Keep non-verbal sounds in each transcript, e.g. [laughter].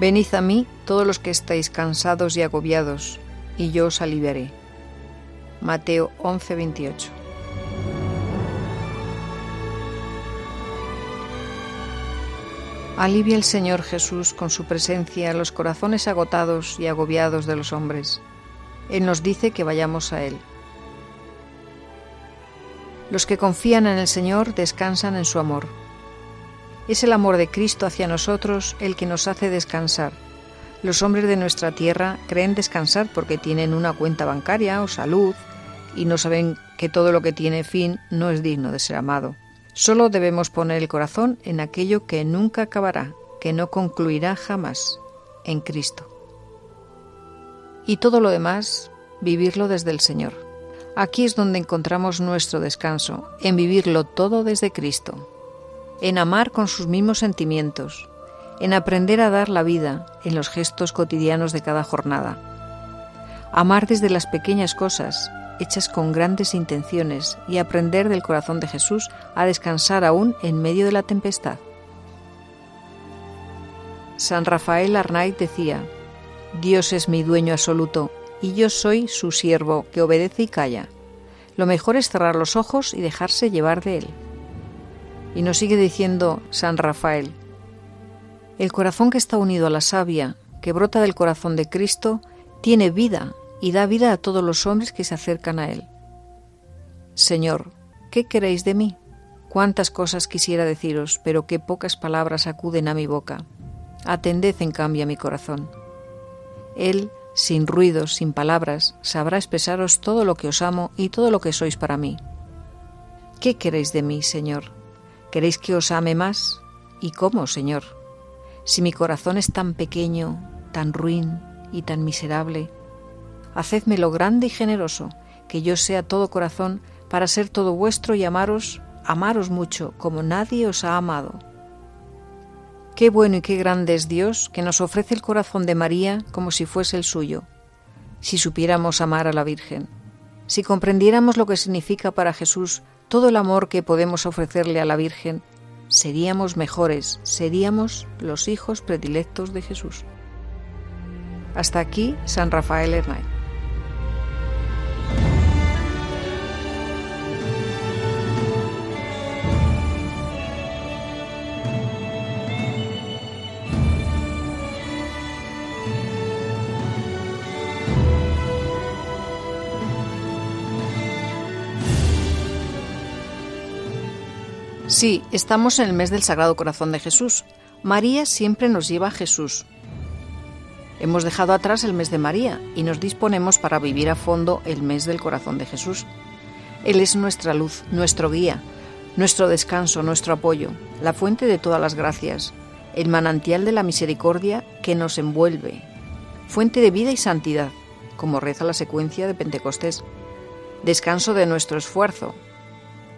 Venid a mí todos los que estáis cansados y agobiados, y yo os aliviaré. Mateo 11:28 Alivia el Señor Jesús con su presencia los corazones agotados y agobiados de los hombres. Él nos dice que vayamos a Él. Los que confían en el Señor descansan en su amor. Es el amor de Cristo hacia nosotros el que nos hace descansar. Los hombres de nuestra tierra creen descansar porque tienen una cuenta bancaria o salud y no saben que todo lo que tiene fin no es digno de ser amado. Solo debemos poner el corazón en aquello que nunca acabará, que no concluirá jamás, en Cristo. Y todo lo demás, vivirlo desde el Señor. Aquí es donde encontramos nuestro descanso, en vivirlo todo desde Cristo, en amar con sus mismos sentimientos, en aprender a dar la vida en los gestos cotidianos de cada jornada. Amar desde las pequeñas cosas, hechas con grandes intenciones, y aprender del corazón de Jesús a descansar aún en medio de la tempestad. San Rafael Arnaiz decía, Dios es mi dueño absoluto, y yo soy su siervo que obedece y calla. Lo mejor es cerrar los ojos y dejarse llevar de él. Y nos sigue diciendo San Rafael, el corazón que está unido a la savia, que brota del corazón de Cristo, tiene vida y da vida a todos los hombres que se acercan a Él. Señor, ¿qué queréis de mí? Cuántas cosas quisiera deciros, pero qué pocas palabras acuden a mi boca. Atended en cambio a mi corazón. Él, sin ruidos, sin palabras, sabrá expresaros todo lo que os amo y todo lo que sois para mí. ¿Qué queréis de mí, Señor? ¿Queréis que os ame más? ¿Y cómo, Señor? Si mi corazón es tan pequeño, tan ruin y tan miserable, hacedmelo grande y generoso, que yo sea todo corazón para ser todo vuestro y amaros, amaros mucho, como nadie os ha amado. Qué bueno y qué grande es Dios que nos ofrece el corazón de María como si fuese el suyo. Si supiéramos amar a la Virgen, si comprendiéramos lo que significa para Jesús todo el amor que podemos ofrecerle a la Virgen, seríamos mejores, seríamos los hijos predilectos de Jesús. Hasta aquí San Rafael Hernán. Sí, estamos en el mes del Sagrado Corazón de Jesús. María siempre nos lleva a Jesús. Hemos dejado atrás el mes de María y nos disponemos para vivir a fondo el mes del Corazón de Jesús. Él es nuestra luz, nuestro guía, nuestro descanso, nuestro apoyo, la fuente de todas las gracias, el manantial de la misericordia que nos envuelve, fuente de vida y santidad, como reza la secuencia de Pentecostés, descanso de nuestro esfuerzo,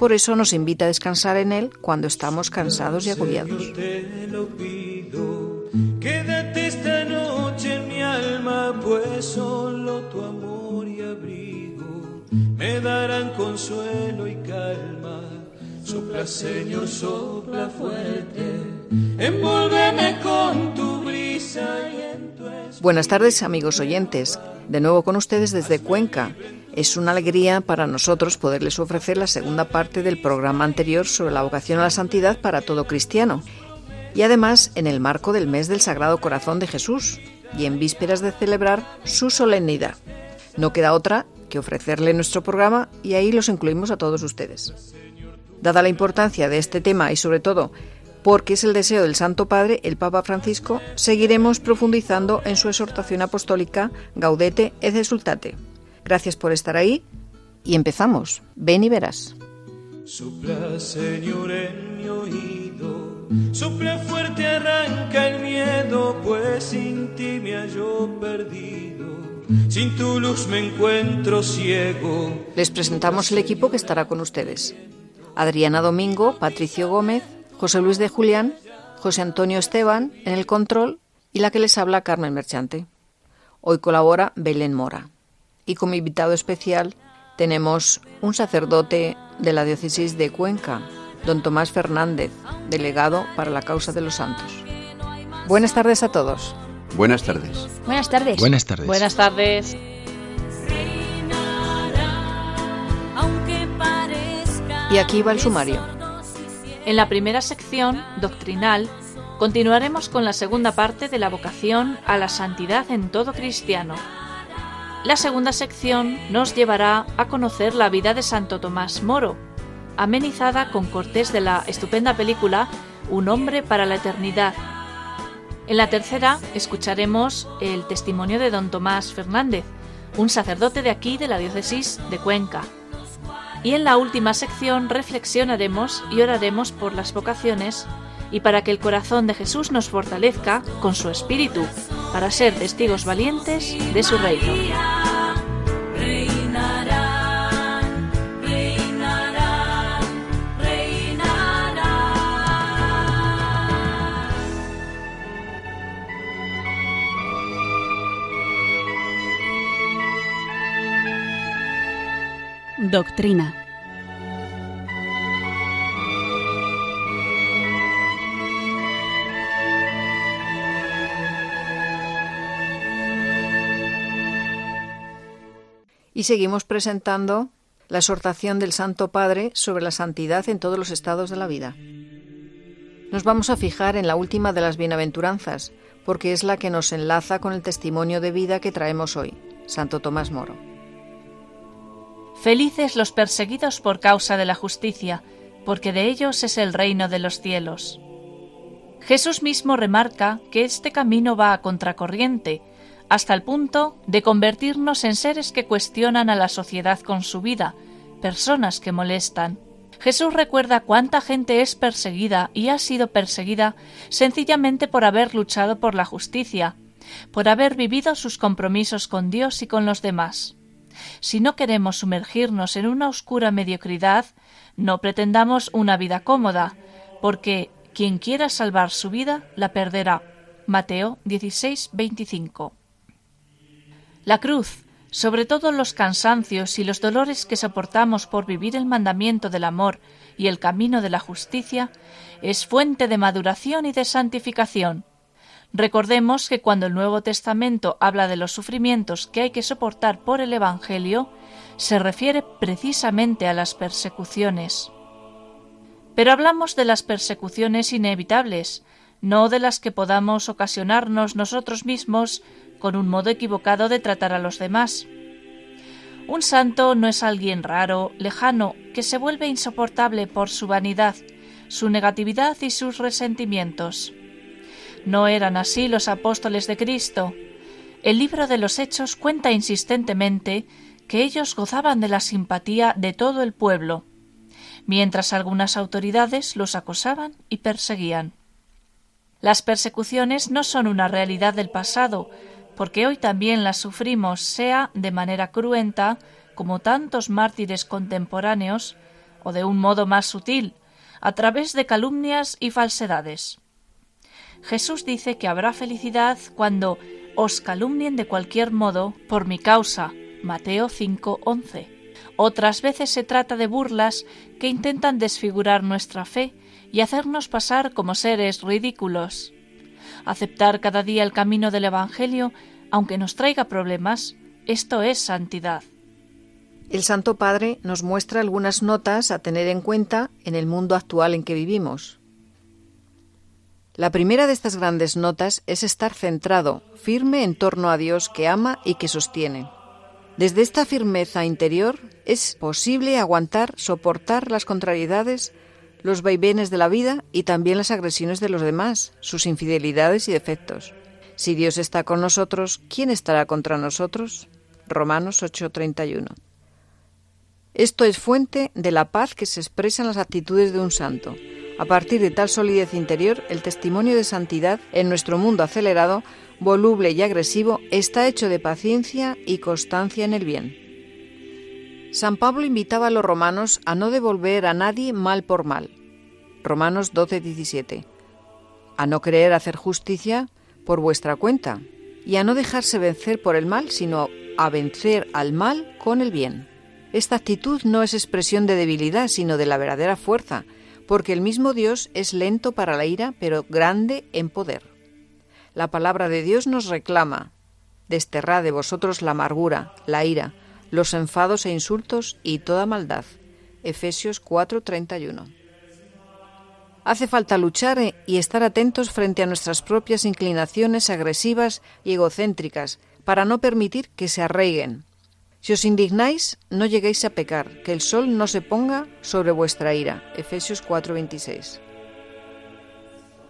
por eso nos invita a descansar en Él cuando estamos cansados y agobiados. Te lo pido, quédate esta noche en mi alma, pues solo tu amor y abrigo me darán consuelo y calma. Sopla, Señor, sopla fuerte, envuélveme con tu brisa y en tu Buenas tardes, amigos oyentes. De nuevo con ustedes desde Cuenca. Es una alegría para nosotros poderles ofrecer la segunda parte del programa anterior sobre la vocación a la santidad para todo cristiano. Y además en el marco del mes del Sagrado Corazón de Jesús y en vísperas de celebrar su solemnidad. No queda otra que ofrecerle nuestro programa y ahí los incluimos a todos ustedes. Dada la importancia de este tema y sobre todo porque es el deseo del Santo Padre, el Papa Francisco, seguiremos profundizando en su exhortación apostólica Gaudete et Exultate. Gracias por estar ahí y empezamos. Ven y verás. Sopla, Señor, en mi oído. Sopla fuerte, arranca el miedo, pues sin ti me hallo perdido. Sin tu luz me encuentro ciego. Les presentamos el equipo que estará con ustedes. Adriana Domingo, Patricio Gómez, José Luis de Julián, José Antonio Esteban en el control y la que les habla Carmen Merchante. Hoy colabora Belén Mora. Y como invitado especial tenemos un sacerdote de la diócesis de Cuenca, don Tomás Fernández, delegado para la causa de los santos. Buenas tardes a todos. Buenas tardes. Buenas tardes. Buenas tardes. Buenas tardes. Y aquí va el sumario. En la primera sección, doctrinal, continuaremos con la segunda parte de la vocación a la santidad en todo cristiano. La segunda sección nos llevará a conocer la vida de Santo Tomás Moro, amenizada con cortes de la estupenda película Un hombre para la eternidad. En la tercera escucharemos el testimonio de don Tomás Fernández, un sacerdote de aquí de la diócesis de Cuenca. Y en la última sección reflexionaremos y oraremos por las vocaciones y para que el corazón de Jesús nos fortalezca con su espíritu, para ser testigos valientes de su reino. Doctrina. Y seguimos presentando la exhortación del Santo Padre sobre la santidad en todos los estados de la vida. Nos vamos a fijar en la última de las bienaventuranzas, porque es la que nos enlaza con el testimonio de vida que traemos hoy, Santo Tomás Moro. Felices los perseguidos por causa de la justicia, porque de ellos es el reino de los cielos. Jesús mismo remarca que este camino va a contracorriente, hasta el punto de convertirnos en seres que cuestionan a la sociedad con su vida, personas que molestan. Jesús recuerda cuánta gente es perseguida y ha sido perseguida sencillamente por haber luchado por la justicia, por haber vivido sus compromisos con Dios y con los demás. Si no queremos sumergirnos en una oscura mediocridad, no pretendamos una vida cómoda, porque quien quiera salvar su vida la perderá. Mateo 16, 25. La cruz, sobre todo los cansancios y los dolores que soportamos por vivir el mandamiento del amor y el camino de la justicia, es fuente de maduración y de santificación. Recordemos que cuando el Nuevo Testamento habla de los sufrimientos que hay que soportar por el Evangelio, se refiere precisamente a las persecuciones. Pero hablamos de las persecuciones inevitables, no de las que podamos ocasionarnos nosotros mismos con un modo equivocado de tratar a los demás. Un santo no es alguien raro, lejano, que se vuelve insoportable por su vanidad, su negatividad y sus resentimientos. No eran así los apóstoles de Cristo. El libro de los Hechos cuenta insistentemente que ellos gozaban de la simpatía de todo el pueblo, mientras algunas autoridades los acosaban y perseguían. Las persecuciones no son una realidad del pasado, porque hoy también las sufrimos, sea de manera cruenta, como tantos mártires contemporáneos, o de un modo más sutil, a través de calumnias y falsedades. Jesús dice que habrá felicidad cuando os calumnien de cualquier modo por mi causa. Mateo 5:11. Otras veces se trata de burlas que intentan desfigurar nuestra fe y hacernos pasar como seres ridículos. Aceptar cada día el camino del Evangelio, aunque nos traiga problemas, esto es santidad. El Santo Padre nos muestra algunas notas a tener en cuenta en el mundo actual en que vivimos. La primera de estas grandes notas es estar centrado, firme en torno a Dios que ama y que sostiene. Desde esta firmeza interior es posible aguantar, soportar las contrariedades, los vaivenes de la vida y también las agresiones de los demás, sus infidelidades y defectos. Si Dios está con nosotros, ¿quién estará contra nosotros? Romanos 8:31. Esto es fuente de la paz que se expresa en las actitudes de un santo. A partir de tal solidez interior, el testimonio de santidad en nuestro mundo acelerado, voluble y agresivo está hecho de paciencia y constancia en el bien. San Pablo invitaba a los romanos a no devolver a nadie mal por mal. Romanos 12, 17. A no querer hacer justicia por vuestra cuenta y a no dejarse vencer por el mal, sino a vencer al mal con el bien. Esta actitud no es expresión de debilidad, sino de la verdadera fuerza, porque el mismo Dios es lento para la ira, pero grande en poder. La palabra de Dios nos reclama, desterrad de vosotros la amargura, la ira, los enfados e insultos y toda maldad. Efesios 4:31. Hace falta luchar y estar atentos frente a nuestras propias inclinaciones agresivas y egocéntricas, para no permitir que se arraiguen, si os indignáis, no lleguéis a pecar, que el sol no se ponga sobre vuestra ira. Efesios 4:26.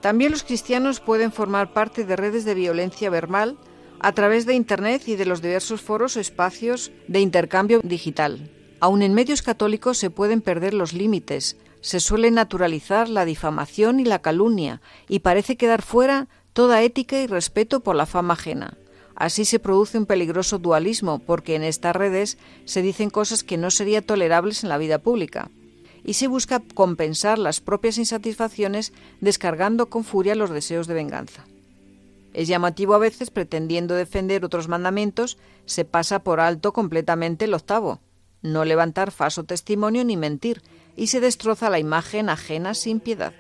También los cristianos pueden formar parte de redes de violencia verbal a través de Internet y de los diversos foros o espacios de intercambio digital. Aun en medios católicos se pueden perder los límites, se suele naturalizar la difamación y la calumnia, y parece quedar fuera toda ética y respeto por la fama ajena. Así se produce un peligroso dualismo, porque en estas redes se dicen cosas que no serían tolerables en la vida pública, y se busca compensar las propias insatisfacciones descargando con furia los deseos de venganza. Es llamativo a veces, pretendiendo defender otros mandamientos, se pasa por alto completamente el octavo, no levantar falso testimonio ni mentir, y se destroza la imagen ajena sin piedad.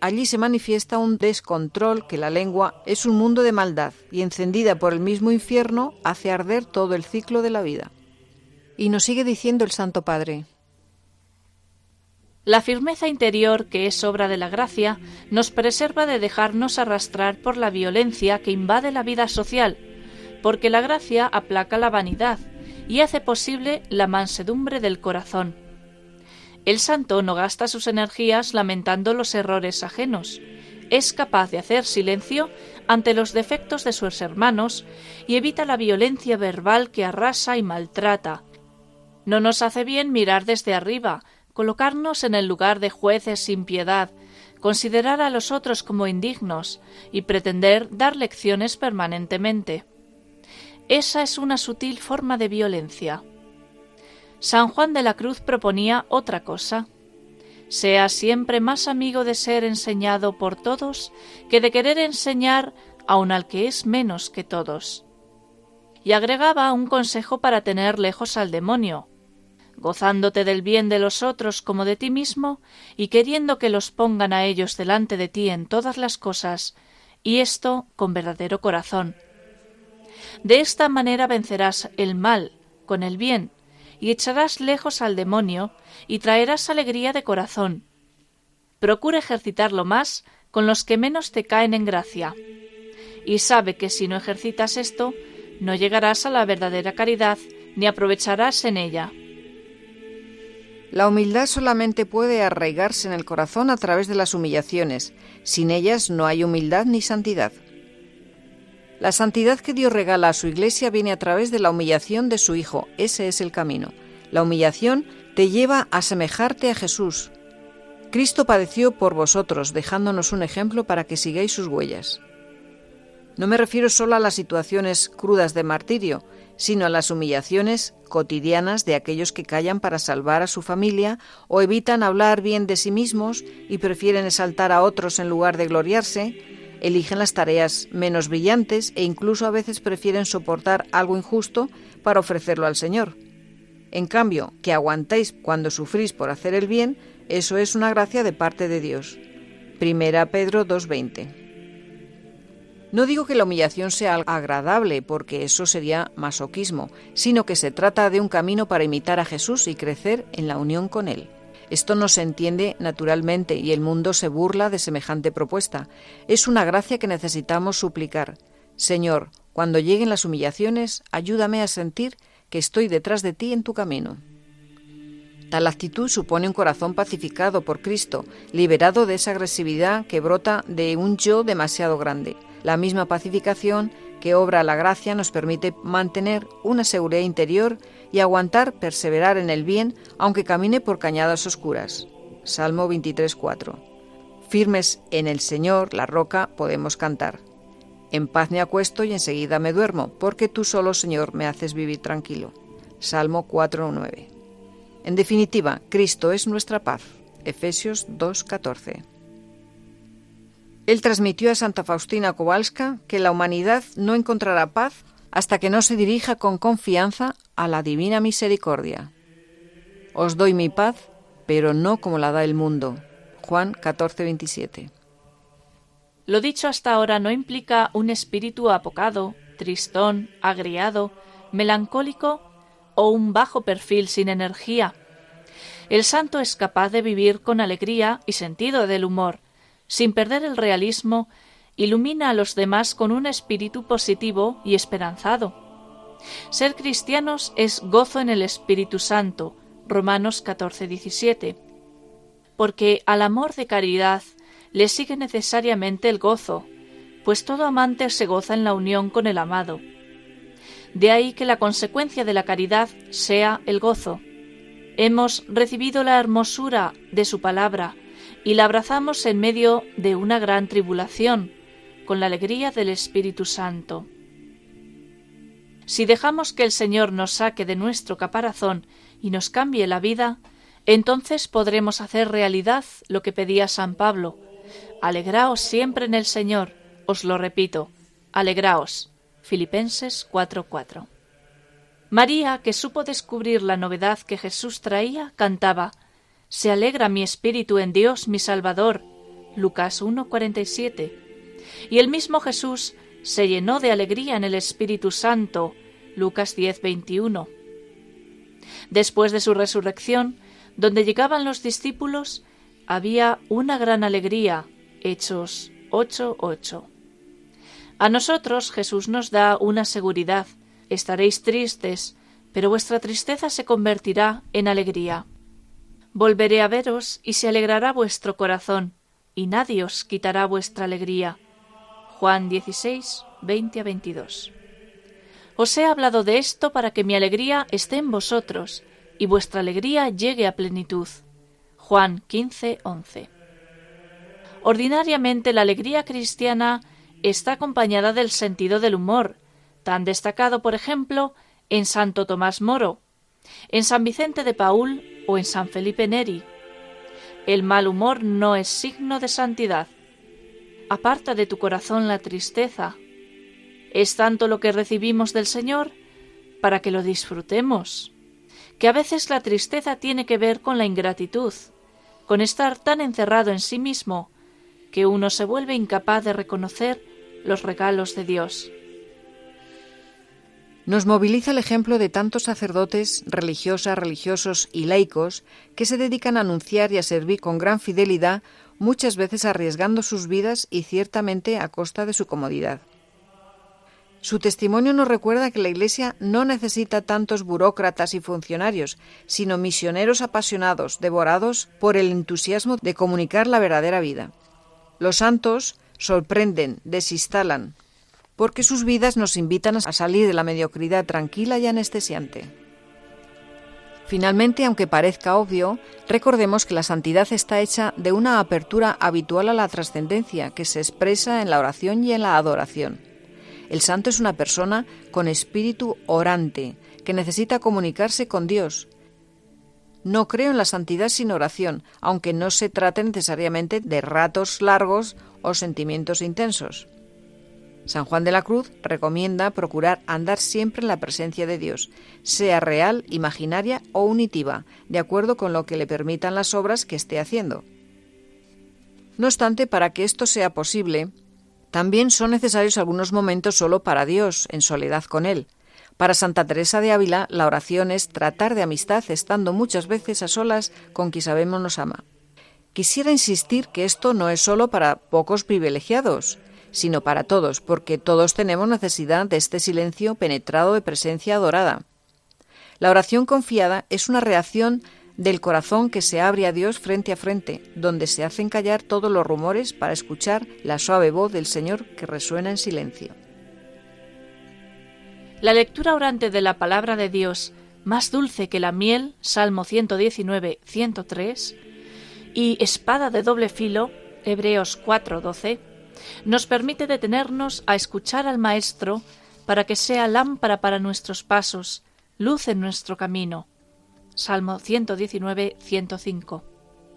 Allí se manifiesta un descontrol que la lengua es un mundo de maldad y encendida por el mismo infierno hace arder todo el ciclo de la vida. Y nos sigue diciendo el Santo Padre. La firmeza interior, que es obra de la gracia, nos preserva de dejarnos arrastrar por la violencia que invade la vida social, porque la gracia aplaca la vanidad y hace posible la mansedumbre del corazón el santo no gasta sus energías lamentando los errores ajenos. Es capaz de hacer silencio ante los defectos de sus hermanos y evita la violencia verbal que arrasa y maltrata. No nos hace bien mirar desde arriba, colocarnos en el lugar de jueces sin piedad, considerar a los otros como indignos y pretender dar lecciones permanentemente. Esa es una sutil forma de violencia. San Juan de la Cruz proponía otra cosa. Sea siempre más amigo de ser enseñado por todos que de querer enseñar aun al que es menos que todos. Y agregaba un consejo para tener lejos al demonio, gozándote del bien de los otros como de ti mismo, y queriendo que los pongan a ellos delante de ti en todas las cosas, y esto con verdadero corazón. De esta manera vencerás el mal con el bien, y echarás lejos al demonio y traerás alegría de corazón. Procura ejercitarlo más con los que menos te caen en gracia. Y sabe que si no ejercitas esto, no llegarás a la verdadera caridad ni aprovecharás en ella. La humildad solamente puede arraigarse en el corazón a través de las humillaciones. Sin ellas no hay humildad ni santidad. La santidad que Dios regala a su iglesia viene a través de la humillación de su Hijo. Ese es el camino. La humillación te lleva a semejarte a Jesús. Cristo padeció por vosotros, dejándonos un ejemplo para que sigáis sus huellas. No me refiero solo a las situaciones crudas de martirio, sino a las humillaciones cotidianas de aquellos que callan para salvar a su familia o evitan hablar bien de sí mismos y prefieren exaltar a otros en lugar de gloriarse, eligen las tareas menos brillantes e incluso a veces prefieren soportar algo injusto para ofrecerlo al Señor. En cambio, que aguantáis cuando sufrís por hacer el bien, eso es una gracia de parte de Dios. Primera Pedro 2.20. No digo que la humillación sea agradable, porque eso sería masoquismo, sino que se trata de un camino para imitar a Jesús y crecer en la unión con Él. Esto no se entiende naturalmente y el mundo se burla de semejante propuesta. Es una gracia que necesitamos suplicar. Señor, cuando lleguen las humillaciones, ayúdame a sentir que estoy detrás de ti en tu camino. Tal actitud supone un corazón pacificado por Cristo, liberado de esa agresividad que brota de un yo demasiado grande. La misma pacificación que obra la gracia nos permite mantener una seguridad interior y aguantar, perseverar en el bien, aunque camine por cañadas oscuras. Salmo 23.4. Firmes en el Señor, la roca, podemos cantar. En paz me acuesto y enseguida me duermo, porque tú solo, Señor, me haces vivir tranquilo. Salmo 4.9. En definitiva, Cristo es nuestra paz. Efesios 2.14. Él transmitió a Santa Faustina Kowalska que la humanidad no encontrará paz hasta que no se dirija con confianza a la divina misericordia. Os doy mi paz, pero no como la da el mundo. Juan 14:27. Lo dicho hasta ahora no implica un espíritu apocado, tristón, agriado, melancólico o un bajo perfil sin energía. El santo es capaz de vivir con alegría y sentido del humor, sin perder el realismo, ilumina a los demás con un espíritu positivo y esperanzado. Ser cristianos es gozo en el Espíritu Santo, Romanos 14, 17, porque al amor de caridad le sigue necesariamente el gozo, pues todo amante se goza en la unión con el amado. De ahí que la consecuencia de la caridad sea el gozo. Hemos recibido la hermosura de su palabra, y la abrazamos en medio de una gran tribulación, con la alegría del Espíritu Santo. Si dejamos que el Señor nos saque de nuestro caparazón y nos cambie la vida, entonces podremos hacer realidad lo que pedía San Pablo. Alegraos siempre en el Señor, os lo repito, alegraos. Filipenses 4:4. María, que supo descubrir la novedad que Jesús traía, cantaba se alegra mi espíritu en Dios mi Salvador. Lucas 1:47. Y el mismo Jesús se llenó de alegría en el Espíritu Santo. Lucas 10:21. Después de su resurrección, donde llegaban los discípulos, había una gran alegría. Hechos 8:8. A nosotros Jesús nos da una seguridad. Estaréis tristes, pero vuestra tristeza se convertirá en alegría. Volveré a veros y se alegrará vuestro corazón, y nadie os quitará vuestra alegría. Juan 16, 20 a 22. Os he hablado de esto para que mi alegría esté en vosotros y vuestra alegría llegue a plenitud. Juan 15, 11. Ordinariamente la alegría cristiana está acompañada del sentido del humor, tan destacado, por ejemplo, en Santo Tomás Moro, en San Vicente de Paul o en San Felipe Neri. El mal humor no es signo de santidad. Aparta de tu corazón la tristeza. Es tanto lo que recibimos del Señor para que lo disfrutemos, que a veces la tristeza tiene que ver con la ingratitud, con estar tan encerrado en sí mismo que uno se vuelve incapaz de reconocer los regalos de Dios. Nos moviliza el ejemplo de tantos sacerdotes, religiosas, religiosos y laicos que se dedican a anunciar y a servir con gran fidelidad, muchas veces arriesgando sus vidas y ciertamente a costa de su comodidad. Su testimonio nos recuerda que la Iglesia no necesita tantos burócratas y funcionarios, sino misioneros apasionados, devorados por el entusiasmo de comunicar la verdadera vida. Los santos sorprenden, desinstalan, porque sus vidas nos invitan a salir de la mediocridad tranquila y anestesiante. Finalmente, aunque parezca obvio, recordemos que la santidad está hecha de una apertura habitual a la trascendencia que se expresa en la oración y en la adoración. El santo es una persona con espíritu orante, que necesita comunicarse con Dios. No creo en la santidad sin oración, aunque no se trate necesariamente de ratos largos o sentimientos intensos. San Juan de la Cruz recomienda procurar andar siempre en la presencia de Dios, sea real, imaginaria o unitiva, de acuerdo con lo que le permitan las obras que esté haciendo. No obstante, para que esto sea posible, también son necesarios algunos momentos solo para Dios, en soledad con Él. Para Santa Teresa de Ávila, la oración es tratar de amistad estando muchas veces a solas con quien sabemos nos ama. Quisiera insistir que esto no es solo para pocos privilegiados, sino para todos, porque todos tenemos necesidad de este silencio penetrado de presencia adorada. La oración confiada es una reacción del corazón que se abre a Dios frente a frente, donde se hacen callar todos los rumores para escuchar la suave voz del Señor que resuena en silencio. La lectura orante de la palabra de Dios, más dulce que la miel, Salmo 119, 103, y espada de doble filo, Hebreos 4:12, nos permite detenernos a escuchar al Maestro para que sea lámpara para nuestros pasos, luz en nuestro camino. Salmo 119, 105.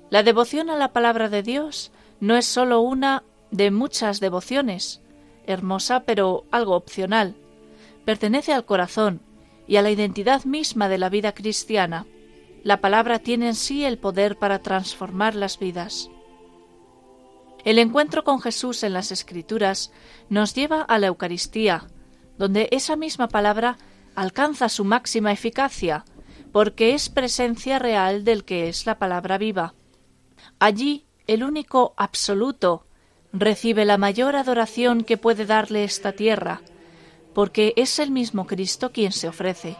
La devoción a la palabra de Dios no es sólo una de muchas devociones, hermosa pero algo opcional. Pertenece al corazón y a la identidad misma de la vida cristiana. La palabra tiene en sí el poder para transformar las vidas. El encuentro con Jesús en las Escrituras nos lleva a la Eucaristía, donde esa misma palabra alcanza su máxima eficacia, porque es presencia real del que es la palabra viva. Allí el único absoluto recibe la mayor adoración que puede darle esta tierra, porque es el mismo Cristo quien se ofrece.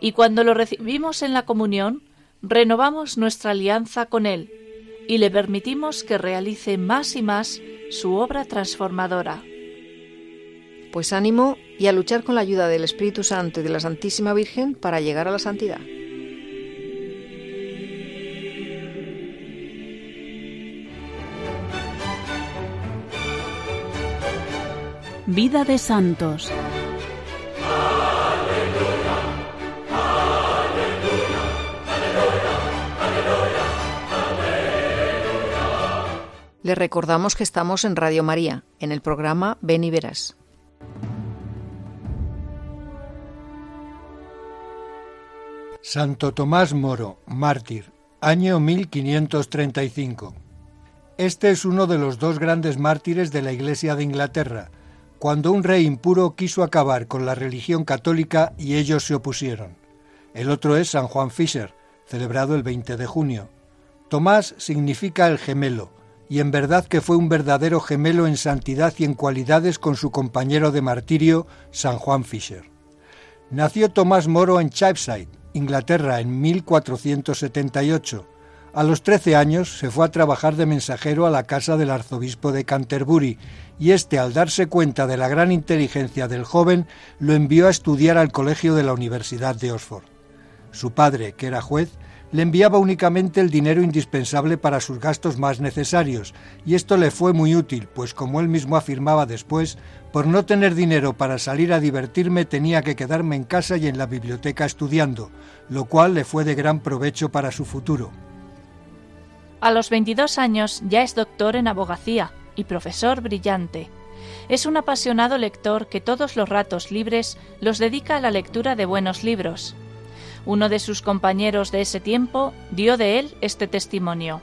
Y cuando lo recibimos en la comunión, renovamos nuestra alianza con Él, y le permitimos que realice más y más su obra transformadora. Pues ánimo y a luchar con la ayuda del Espíritu Santo y de la Santísima Virgen para llegar a la santidad. Vida de Santos. Le recordamos que estamos en Radio María, en el programa Ven y Verás. Santo Tomás Moro, mártir, año 1535. Este es uno de los dos grandes mártires de la Iglesia de Inglaterra, cuando un rey impuro quiso acabar con la religión católica y ellos se opusieron. El otro es San Juan Fisher, celebrado el 20 de junio. Tomás significa el gemelo, y en verdad que fue un verdadero gemelo en santidad y en cualidades con su compañero de martirio, San Juan Fisher. Nació Tomás Moro en Cheapside, Inglaterra, en 1478. A los 13 años se fue a trabajar de mensajero a la casa del arzobispo de Canterbury, y éste, al darse cuenta de la gran inteligencia del joven, lo envió a estudiar al colegio de la Universidad de Oxford. Su padre, que era juez, le enviaba únicamente el dinero indispensable para sus gastos más necesarios, y esto le fue muy útil, pues como él mismo afirmaba después, por no tener dinero para salir a divertirme tenía que quedarme en casa y en la biblioteca estudiando, lo cual le fue de gran provecho para su futuro. A los 22 años ya es doctor en abogacía y profesor brillante. Es un apasionado lector que todos los ratos libres los dedica a la lectura de buenos libros. Uno de sus compañeros de ese tiempo dio de él este testimonio.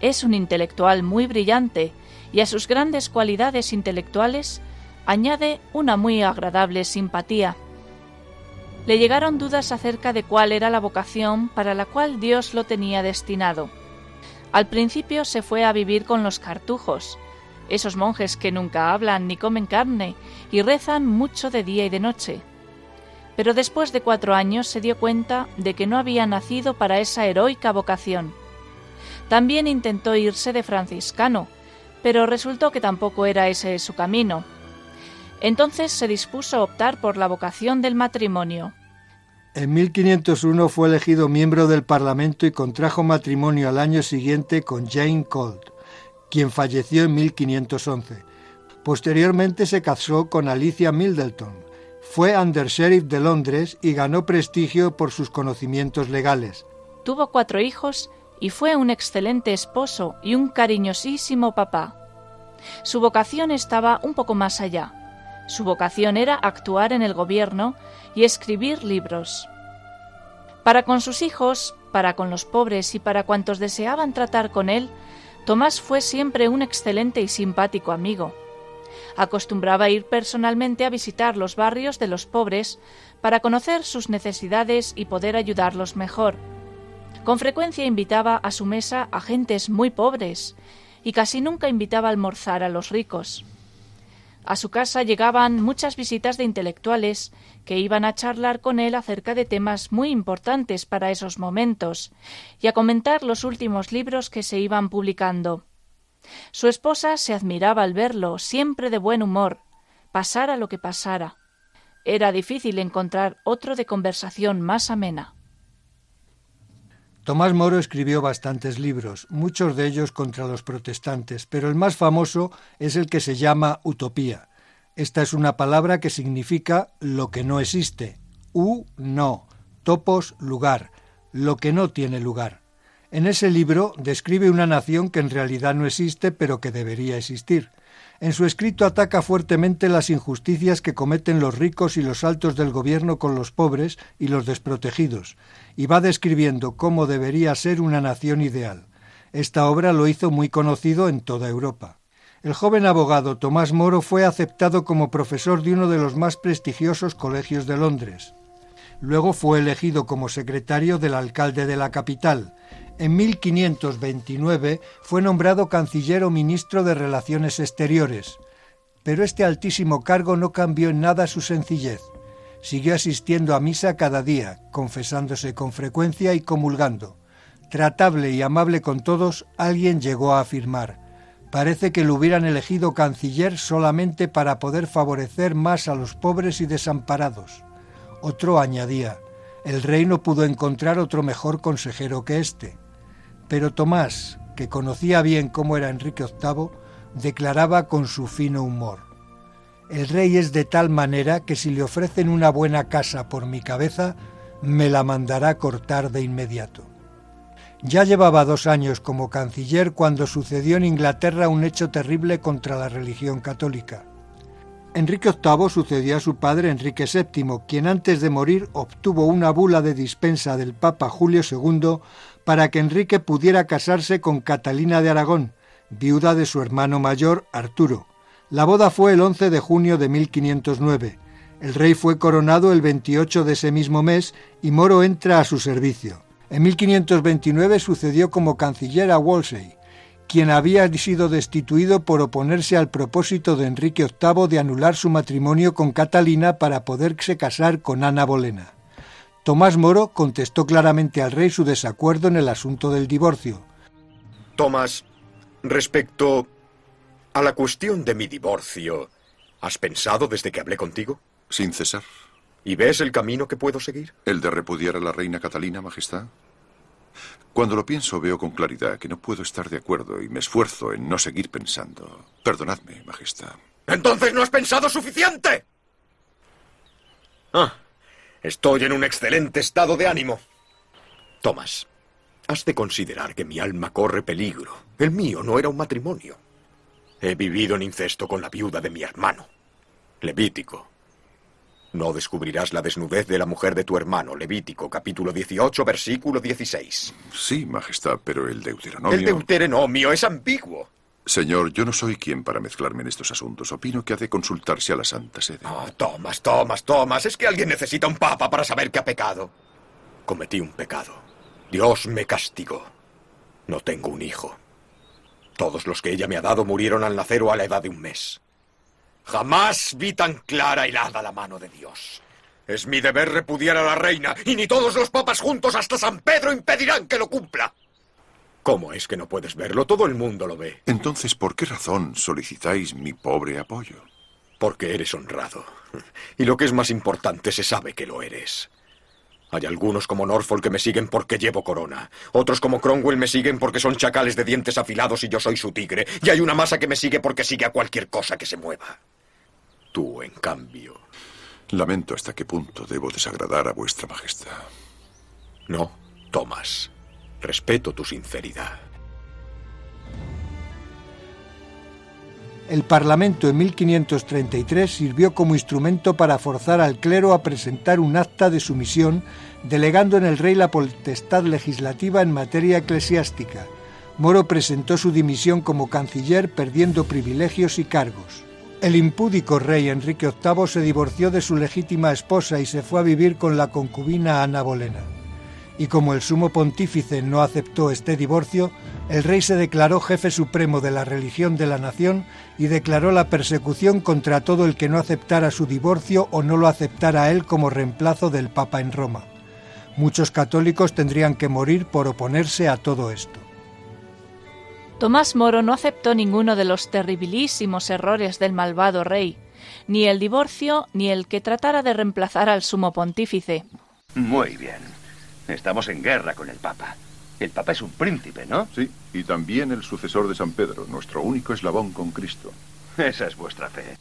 Es un intelectual muy brillante y a sus grandes cualidades intelectuales añade una muy agradable simpatía. Le llegaron dudas acerca de cuál era la vocación para la cual Dios lo tenía destinado. Al principio se fue a vivir con los cartujos, esos monjes que nunca hablan ni comen carne y rezan mucho de día y de noche pero después de cuatro años se dio cuenta de que no había nacido para esa heroica vocación. También intentó irse de franciscano, pero resultó que tampoco era ese su camino. Entonces se dispuso a optar por la vocación del matrimonio. En 1501 fue elegido miembro del Parlamento y contrajo matrimonio al año siguiente con Jane Colt, quien falleció en 1511. Posteriormente se casó con Alicia Middleton, fue undersheriff de Londres y ganó prestigio por sus conocimientos legales. Tuvo cuatro hijos y fue un excelente esposo y un cariñosísimo papá. Su vocación estaba un poco más allá. Su vocación era actuar en el gobierno y escribir libros. Para con sus hijos, para con los pobres y para cuantos deseaban tratar con él, Tomás fue siempre un excelente y simpático amigo. Acostumbraba ir personalmente a visitar los barrios de los pobres para conocer sus necesidades y poder ayudarlos mejor. Con frecuencia invitaba a su mesa a gentes muy pobres y casi nunca invitaba a almorzar a los ricos. A su casa llegaban muchas visitas de intelectuales que iban a charlar con él acerca de temas muy importantes para esos momentos y a comentar los últimos libros que se iban publicando. Su esposa se admiraba al verlo, siempre de buen humor, pasara lo que pasara. Era difícil encontrar otro de conversación más amena. Tomás Moro escribió bastantes libros, muchos de ellos contra los protestantes, pero el más famoso es el que se llama Utopía. Esta es una palabra que significa lo que no existe. U no, topos lugar, lo que no tiene lugar. En ese libro describe una nación que en realidad no existe, pero que debería existir. En su escrito ataca fuertemente las injusticias que cometen los ricos y los altos del gobierno con los pobres y los desprotegidos, y va describiendo cómo debería ser una nación ideal. Esta obra lo hizo muy conocido en toda Europa. El joven abogado Tomás Moro fue aceptado como profesor de uno de los más prestigiosos colegios de Londres. Luego fue elegido como secretario del alcalde de la capital en 1529 fue nombrado canciller o ministro de Relaciones Exteriores, pero este altísimo cargo no cambió en nada su sencillez. Siguió asistiendo a misa cada día, confesándose con frecuencia y comulgando. Tratable y amable con todos, alguien llegó a afirmar, parece que lo hubieran elegido canciller solamente para poder favorecer más a los pobres y desamparados. Otro añadía, el rey no pudo encontrar otro mejor consejero que éste. Pero Tomás, que conocía bien cómo era Enrique VIII, declaraba con su fino humor, El rey es de tal manera que si le ofrecen una buena casa por mi cabeza, me la mandará cortar de inmediato. Ya llevaba dos años como canciller cuando sucedió en Inglaterra un hecho terrible contra la religión católica. Enrique VIII sucedió a su padre Enrique VII, quien antes de morir obtuvo una bula de dispensa del Papa Julio II para que Enrique pudiera casarse con Catalina de Aragón, viuda de su hermano mayor Arturo. La boda fue el 11 de junio de 1509. El rey fue coronado el 28 de ese mismo mes y Moro entra a su servicio. En 1529 sucedió como canciller a Wolsey quien había sido destituido por oponerse al propósito de Enrique VIII de anular su matrimonio con Catalina para poderse casar con Ana Bolena. Tomás Moro contestó claramente al rey su desacuerdo en el asunto del divorcio. Tomás, respecto a la cuestión de mi divorcio, ¿has pensado desde que hablé contigo? Sin cesar. ¿Y ves el camino que puedo seguir? ¿El de repudiar a la reina Catalina, Majestad? Cuando lo pienso veo con claridad que no puedo estar de acuerdo y me esfuerzo en no seguir pensando. Perdonadme, Majestad. Entonces no has pensado suficiente. Ah, estoy en un excelente estado de ánimo. Tomás, has de considerar que mi alma corre peligro. El mío no era un matrimonio. He vivido en incesto con la viuda de mi hermano. Levítico no descubrirás la desnudez de la mujer de tu hermano. Levítico, capítulo 18, versículo 16. Sí, Majestad, pero el Deuteronomio... El Deuteronomio es ambiguo. Señor, yo no soy quien para mezclarme en estos asuntos. Opino que ha de consultarse a la Santa Sede. Oh, Tomás, Tomás, Tomás. Es que alguien necesita un papa para saber que ha pecado. Cometí un pecado. Dios me castigó. No tengo un hijo. Todos los que ella me ha dado murieron al nacer o a la edad de un mes. Jamás vi tan clara y helada la mano de Dios. Es mi deber repudiar a la reina, y ni todos los papas juntos hasta San Pedro impedirán que lo cumpla. ¿Cómo es que no puedes verlo? Todo el mundo lo ve. Entonces, ¿por qué razón solicitáis mi pobre apoyo? Porque eres honrado. Y lo que es más importante, se sabe que lo eres. Hay algunos como Norfolk que me siguen porque llevo corona. Otros como Cromwell me siguen porque son chacales de dientes afilados y yo soy su tigre. Y hay una masa que me sigue porque sigue a cualquier cosa que se mueva. Tú, en cambio. Lamento hasta qué punto debo desagradar a vuestra majestad. No, Thomas. Respeto tu sinceridad. El Parlamento en 1533 sirvió como instrumento para forzar al clero a presentar un acta de sumisión, delegando en el rey la potestad legislativa en materia eclesiástica. Moro presentó su dimisión como canciller perdiendo privilegios y cargos. El impúdico rey Enrique VIII se divorció de su legítima esposa y se fue a vivir con la concubina Ana Bolena. Y como el sumo pontífice no aceptó este divorcio, el rey se declaró jefe supremo de la religión de la nación y declaró la persecución contra todo el que no aceptara su divorcio o no lo aceptara a él como reemplazo del Papa en Roma. Muchos católicos tendrían que morir por oponerse a todo esto. Tomás Moro no aceptó ninguno de los terribilísimos errores del malvado rey, ni el divorcio, ni el que tratara de reemplazar al sumo pontífice. Muy bien. Estamos en guerra con el Papa. El Papa es un príncipe, ¿no? Sí, y también el sucesor de San Pedro, nuestro único eslabón con Cristo. Esa es vuestra fe.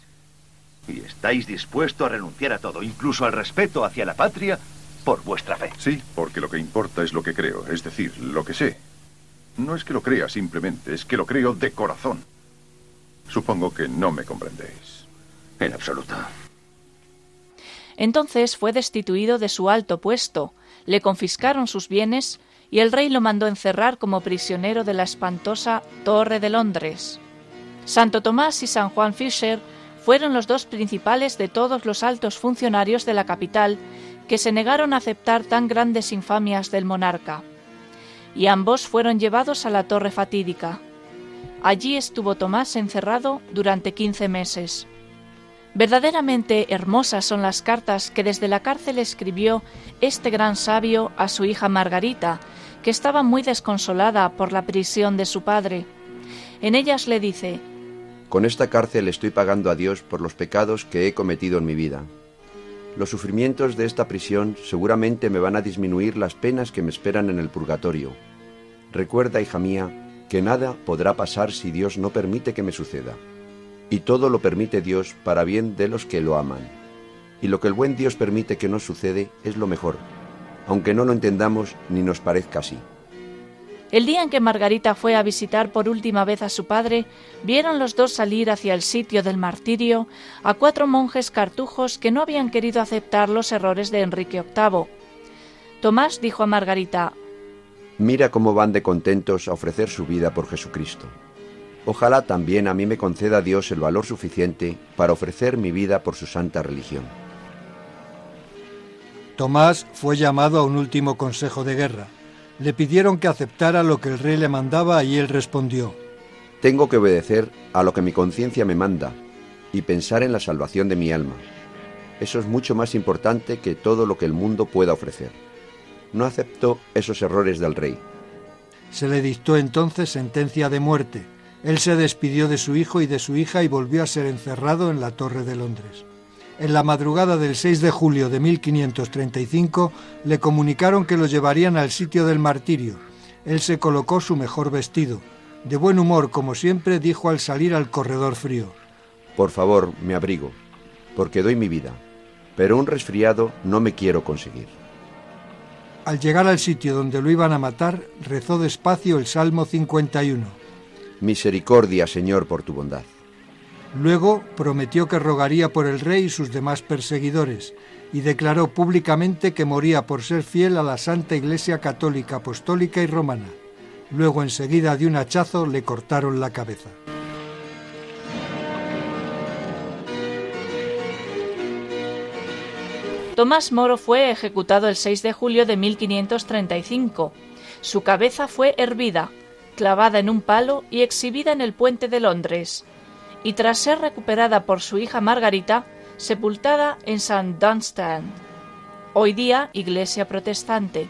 ¿Y estáis dispuesto a renunciar a todo, incluso al respeto hacia la patria, por vuestra fe? Sí, porque lo que importa es lo que creo, es decir, lo que sé. No es que lo crea simplemente, es que lo creo de corazón. Supongo que no me comprendéis. En absoluto. Entonces fue destituido de su alto puesto, le confiscaron sus bienes y el rey lo mandó encerrar como prisionero de la espantosa Torre de Londres. Santo Tomás y San Juan Fisher fueron los dos principales de todos los altos funcionarios de la capital que se negaron a aceptar tan grandes infamias del monarca. Y ambos fueron llevados a la torre fatídica. Allí estuvo Tomás encerrado durante quince meses. Verdaderamente hermosas son las cartas que desde la cárcel escribió este gran sabio a su hija Margarita, que estaba muy desconsolada por la prisión de su padre. En ellas le dice, Con esta cárcel estoy pagando a Dios por los pecados que he cometido en mi vida. Los sufrimientos de esta prisión seguramente me van a disminuir las penas que me esperan en el purgatorio. Recuerda, hija mía, que nada podrá pasar si Dios no permite que me suceda. Y todo lo permite Dios para bien de los que lo aman. Y lo que el buen Dios permite que nos sucede es lo mejor, aunque no lo entendamos ni nos parezca así. El día en que Margarita fue a visitar por última vez a su padre, vieron los dos salir hacia el sitio del martirio a cuatro monjes cartujos que no habían querido aceptar los errores de Enrique VIII. Tomás dijo a Margarita, Mira cómo van de contentos a ofrecer su vida por Jesucristo. Ojalá también a mí me conceda Dios el valor suficiente para ofrecer mi vida por su santa religión. Tomás fue llamado a un último consejo de guerra. Le pidieron que aceptara lo que el rey le mandaba y él respondió, Tengo que obedecer a lo que mi conciencia me manda y pensar en la salvación de mi alma. Eso es mucho más importante que todo lo que el mundo pueda ofrecer. No acepto esos errores del rey. Se le dictó entonces sentencia de muerte. Él se despidió de su hijo y de su hija y volvió a ser encerrado en la Torre de Londres. En la madrugada del 6 de julio de 1535 le comunicaron que lo llevarían al sitio del martirio. Él se colocó su mejor vestido. De buen humor, como siempre, dijo al salir al corredor frío. Por favor, me abrigo, porque doy mi vida, pero un resfriado no me quiero conseguir. Al llegar al sitio donde lo iban a matar, rezó despacio el Salmo 51. Misericordia, Señor, por tu bondad. Luego prometió que rogaría por el rey y sus demás perseguidores, y declaró públicamente que moría por ser fiel a la Santa Iglesia Católica, Apostólica y Romana. Luego enseguida de un hachazo le cortaron la cabeza. Tomás Moro fue ejecutado el 6 de julio de 1535. Su cabeza fue hervida, clavada en un palo y exhibida en el puente de Londres, y tras ser recuperada por su hija Margarita, sepultada en St. Dunstan, hoy día iglesia protestante.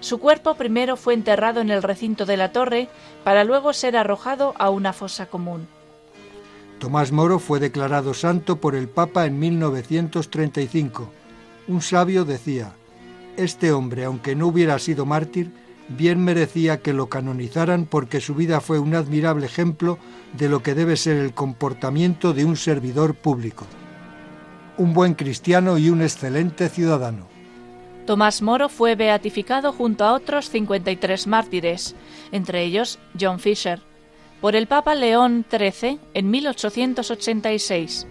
Su cuerpo primero fue enterrado en el recinto de la torre para luego ser arrojado a una fosa común. Tomás Moro fue declarado santo por el Papa en 1935. Un sabio decía, este hombre, aunque no hubiera sido mártir, bien merecía que lo canonizaran porque su vida fue un admirable ejemplo de lo que debe ser el comportamiento de un servidor público. Un buen cristiano y un excelente ciudadano. Tomás Moro fue beatificado junto a otros 53 mártires, entre ellos John Fisher, por el Papa León XIII en 1886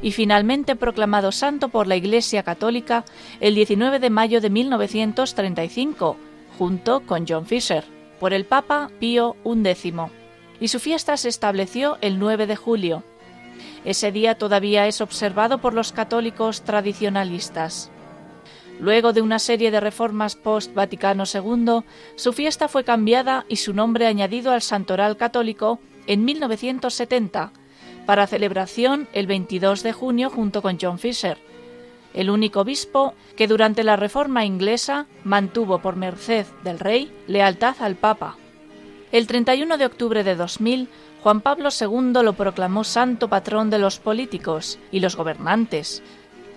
y finalmente proclamado santo por la Iglesia Católica el 19 de mayo de 1935, junto con John Fisher, por el Papa Pío XI, y su fiesta se estableció el 9 de julio. Ese día todavía es observado por los católicos tradicionalistas. Luego de una serie de reformas post-Vaticano II, su fiesta fue cambiada y su nombre añadido al santoral católico en 1970, para celebración el 22 de junio junto con John Fisher, el único obispo que durante la Reforma inglesa mantuvo por merced del rey lealtad al Papa. El 31 de octubre de 2000, Juan Pablo II lo proclamó santo patrón de los políticos y los gobernantes,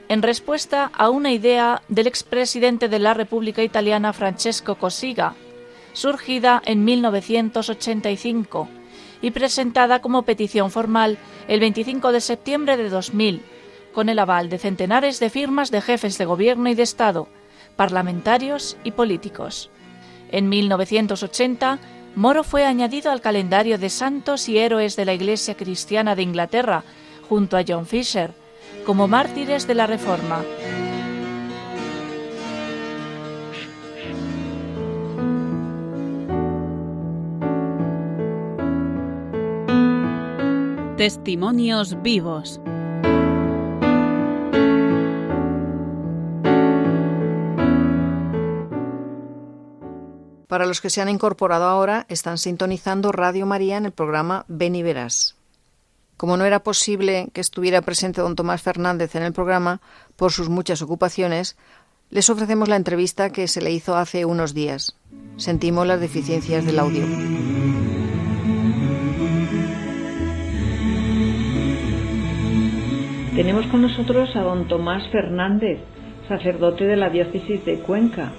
en respuesta a una idea del expresidente de la República Italiana Francesco Cossiga, surgida en 1985 y presentada como petición formal el 25 de septiembre de 2000, con el aval de centenares de firmas de jefes de gobierno y de Estado, parlamentarios y políticos. En 1980, Moro fue añadido al calendario de santos y héroes de la Iglesia Cristiana de Inglaterra, junto a John Fisher, como mártires de la Reforma. Testimonios vivos. Para los que se han incorporado ahora, están sintonizando Radio María en el programa Ven y Verás. Como no era posible que estuviera presente don Tomás Fernández en el programa por sus muchas ocupaciones, les ofrecemos la entrevista que se le hizo hace unos días. Sentimos las deficiencias del audio. Tenemos con nosotros a don Tomás Fernández, sacerdote de la diócesis de Cuenca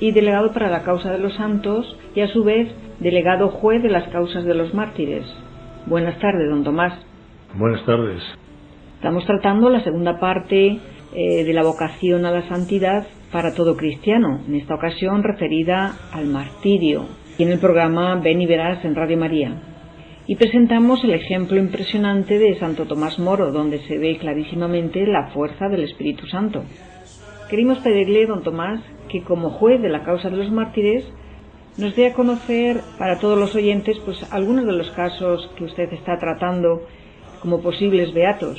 y delegado para la causa de los santos y a su vez delegado juez de las causas de los mártires. Buenas tardes, don Tomás. Buenas tardes. Estamos tratando la segunda parte eh, de la vocación a la santidad para todo cristiano, en esta ocasión referida al martirio, y en el programa Ven y Verás en Radio María. Y presentamos el ejemplo impresionante de Santo Tomás Moro, donde se ve clarísimamente la fuerza del Espíritu Santo. Queríamos pedirle, don Tomás, que como juez de la causa de los mártires, nos dé a conocer para todos los oyentes pues algunos de los casos que usted está tratando como posibles beatos.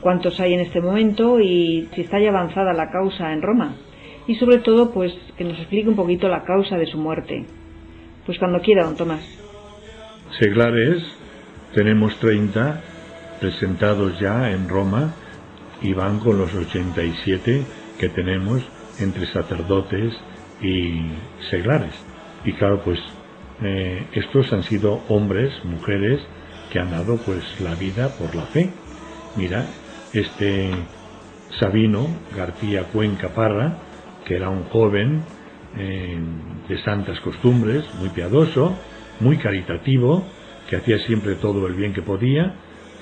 Cuántos hay en este momento y si está ya avanzada la causa en Roma. Y sobre todo, pues que nos explique un poquito la causa de su muerte. Pues cuando quiera, don Tomás. Seglares, tenemos 30 presentados ya en Roma y van con los 87 que tenemos entre sacerdotes y seglares. Y claro, pues eh, estos han sido hombres, mujeres, que han dado pues la vida por la fe. Mira, este Sabino García Cuenca Parra, que era un joven eh, de santas costumbres, muy piadoso, muy caritativo, que hacía siempre todo el bien que podía,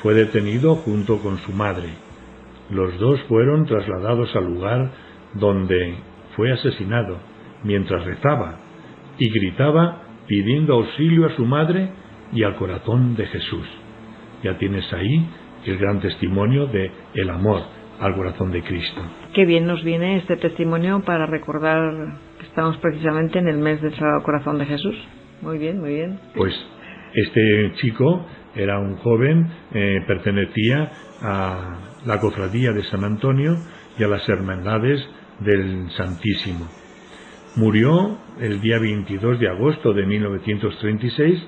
fue detenido junto con su madre. Los dos fueron trasladados al lugar donde fue asesinado mientras rezaba y gritaba pidiendo auxilio a su madre y al corazón de Jesús. Ya tienes ahí el gran testimonio de el amor al corazón de Cristo. Qué bien nos viene este testimonio para recordar que estamos precisamente en el mes del Sagrado Corazón de Jesús. Muy bien, muy bien. Pues este chico era un joven, eh, pertenecía a la cofradía de San Antonio y a las hermandades del Santísimo. Murió el día 22 de agosto de 1936